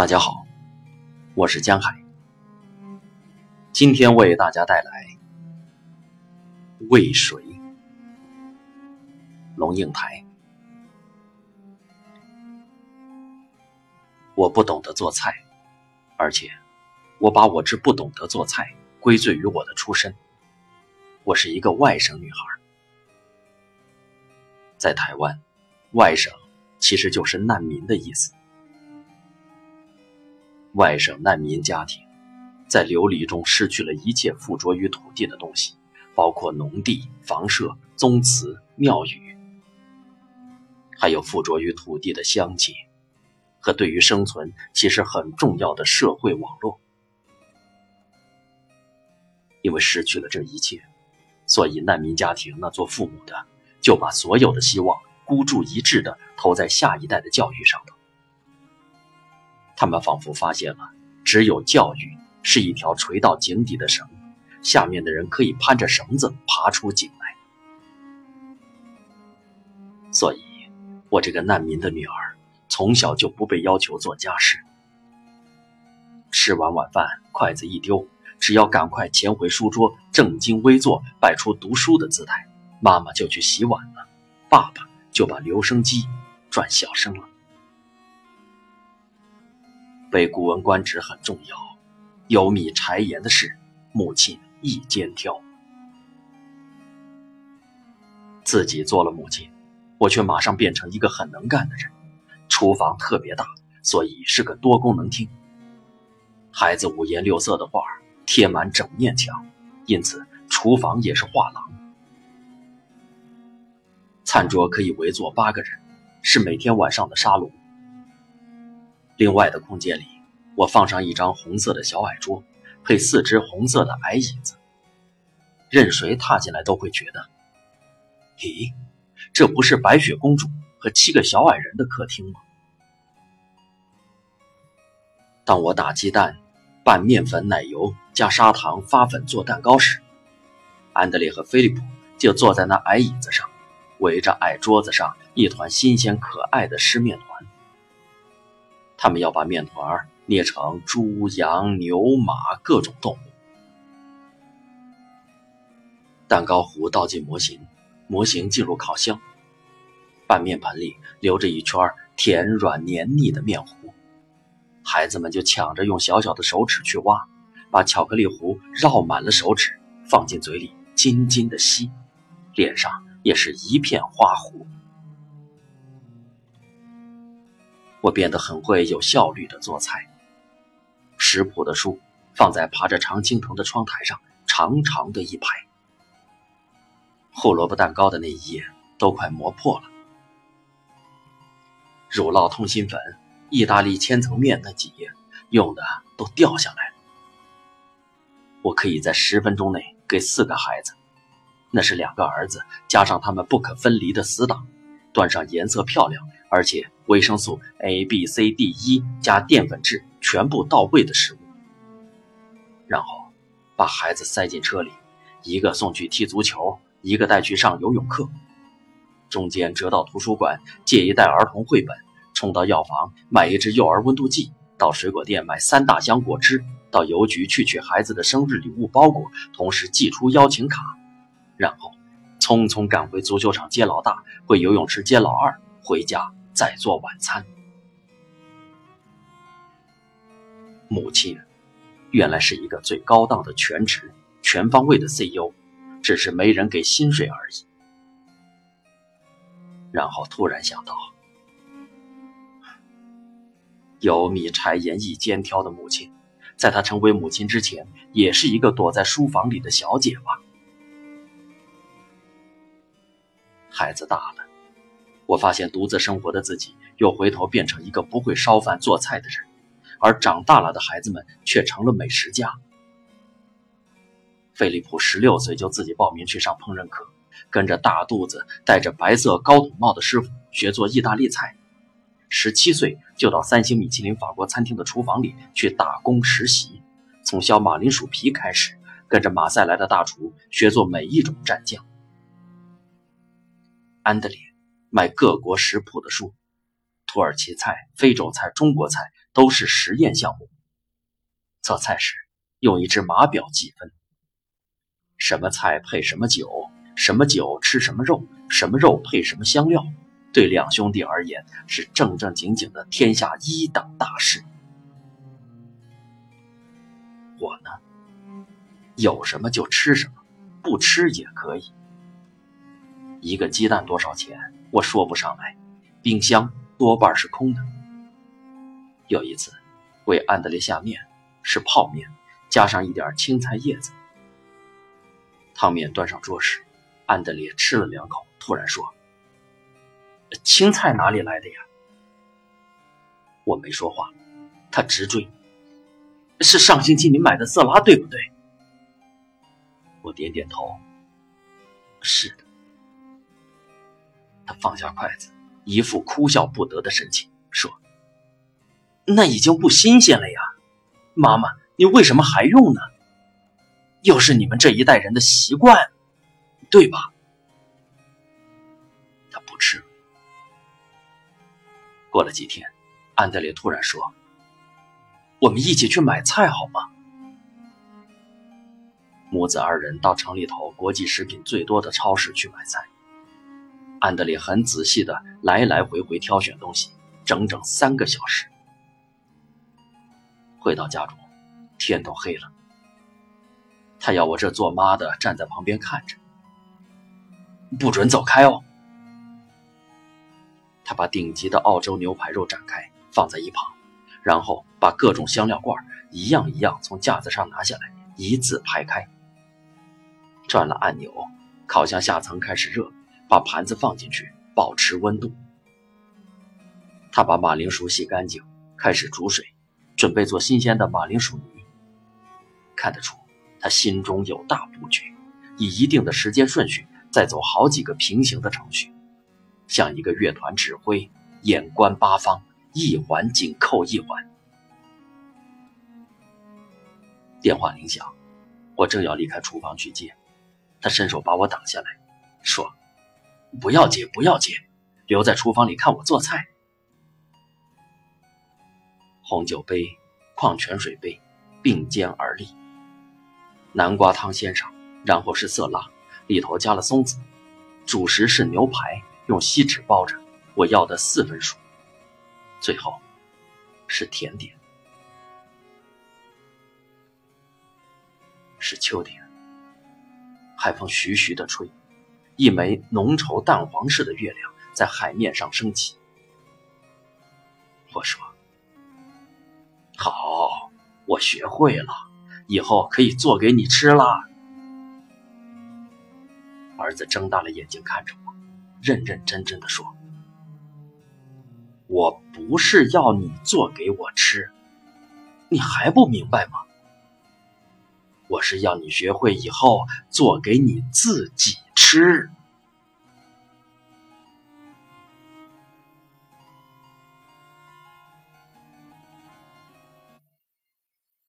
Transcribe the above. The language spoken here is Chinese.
大家好，我是江海，今天为大家带来《渭水》龙应台。我不懂得做菜，而且我把我之不懂得做菜归罪于我的出身。我是一个外省女孩，在台湾，外省其实就是难民的意思。外省难民家庭在流离中失去了一切附着于土地的东西，包括农地、房舍、宗祠、庙宇，还有附着于土地的乡亲和对于生存其实很重要的社会网络。因为失去了这一切。所以，难民家庭那做父母的就把所有的希望孤注一掷的投在下一代的教育上头。他们仿佛发现了，只有教育是一条垂到井底的绳，下面的人可以攀着绳子爬出井来。所以，我这个难民的女儿从小就不被要求做家事，吃完晚饭，筷子一丢。只要赶快潜回书桌，正襟危坐，摆出读书的姿态，妈妈就去洗碗了，爸爸就把留声机转小声了。背古文官职很重要，有米柴盐的事，母亲一肩挑。自己做了母亲，我却马上变成一个很能干的人。厨房特别大，所以是个多功能厅。孩子五颜六色的画。贴满整面墙，因此厨房也是画廊。餐桌可以围坐八个人，是每天晚上的沙龙。另外的空间里，我放上一张红色的小矮桌，配四只红色的矮椅子。任谁踏进来都会觉得，咦，这不是白雪公主和七个小矮人的客厅吗？当我打鸡蛋。拌面粉、奶油加砂糖发粉做蛋糕时，安德烈和菲利普就坐在那矮椅子上，围着矮桌子上一团新鲜可爱的湿面团。他们要把面团捏成猪、羊、牛、马各种动物。蛋糕糊倒进模型，模型进入烤箱，拌面盆里留着一圈甜软黏腻的面糊。孩子们就抢着用小小的手指去挖，把巧克力糊绕满了手指，放进嘴里津津的吸，脸上也是一片花糊。我变得很会有效率的做菜。食谱的书放在爬着常青藤的窗台上，长长的一排。胡萝卜蛋糕的那一页都快磨破了。乳酪通心粉。意大利千层面那几页用的都掉下来了。我可以在十分钟内给四个孩子，那是两个儿子加上他们不可分离的死党，端上颜色漂亮而且维生素 A、B、C、D、E 加淀粉质全部到位的食物，然后把孩子塞进车里，一个送去踢足球，一个带去上游泳课，中间折到图书馆借一袋儿童绘本。冲到药房买一支幼儿温度计，到水果店买三大箱果汁，到邮局去取孩子的生日礼物包裹，同时寄出邀请卡，然后匆匆赶回足球场接老大，回游泳池接老二，回家再做晚餐。母亲原来是一个最高档的全职、全方位的 CEO，只是没人给薪水而已。然后突然想到。有米柴盐一肩挑的母亲，在她成为母亲之前，也是一个躲在书房里的小姐吧。孩子大了，我发现独自生活的自己又回头变成一个不会烧饭做菜的人，而长大了的孩子们却成了美食家。菲利普十六岁就自己报名去上烹饪课，跟着大肚子、戴着白色高筒帽的师傅学做意大利菜。十七岁就到三星米其林法国餐厅的厨房里去打工实习，从削马铃薯皮开始，跟着马赛来的大厨学做每一种蘸酱。安德烈卖各国食谱的书，土耳其菜、非洲菜、中国菜都是实验项目。做菜时用一只码表计分，什么菜配什么酒，什么酒吃什么肉，什么肉配什么香料，对两兄弟而言是正正经经的天下一等大事。我呢，有什么就吃什么，不吃也可以。一个鸡蛋多少钱，我说不上来，冰箱多半是空的。有一次，为安德烈下面是泡面，加上一点青菜叶子。汤面端上桌时，安德烈吃了两口，突然说：“青菜哪里来的呀？”我没说话，他直追：“是上星期你买的色拉，对不对？”我点点头：“是的。”他放下筷子，一副哭笑不得的神情，说：“那已经不新鲜了呀，妈妈，你为什么还用呢？又是你们这一代人的习惯，对吧？”他不吃了。过了几天，安德烈突然说：“我们一起去买菜好吗？”母子二人到城里头国际食品最多的超市去买菜。安德烈很仔细的来来回回挑选东西，整整三个小时。回到家中，天都黑了。他要我这做妈的站在旁边看着，不准走开哦。他把顶级的澳洲牛排肉展开放在一旁，然后把各种香料罐一样一样从架子上拿下来，一字排开。转了按钮，烤箱下层开始热。把盘子放进去，保持温度。他把马铃薯洗干净，开始煮水，准备做新鲜的马铃薯泥。看得出，他心中有大布局，以一定的时间顺序，再走好几个平行的程序，像一个乐团指挥，眼观八方，一环紧扣一环。电话铃响，我正要离开厨房去接，他伸手把我挡下来，说。不要接，不要接，留在厨房里看我做菜。红酒杯、矿泉水杯并肩而立，南瓜汤先上，然后是色拉，里头加了松子，主食是牛排，用锡纸包着，我要的四分熟。最后是甜点，是秋天，海风徐徐的吹。一枚浓稠淡黄色的月亮在海面上升起。我说：“好，我学会了，以后可以做给你吃啦。”儿子睁大了眼睛看着我，认认真真的说：“我不是要你做给我吃，你还不明白吗？我是要你学会以后做给你自己。”吃。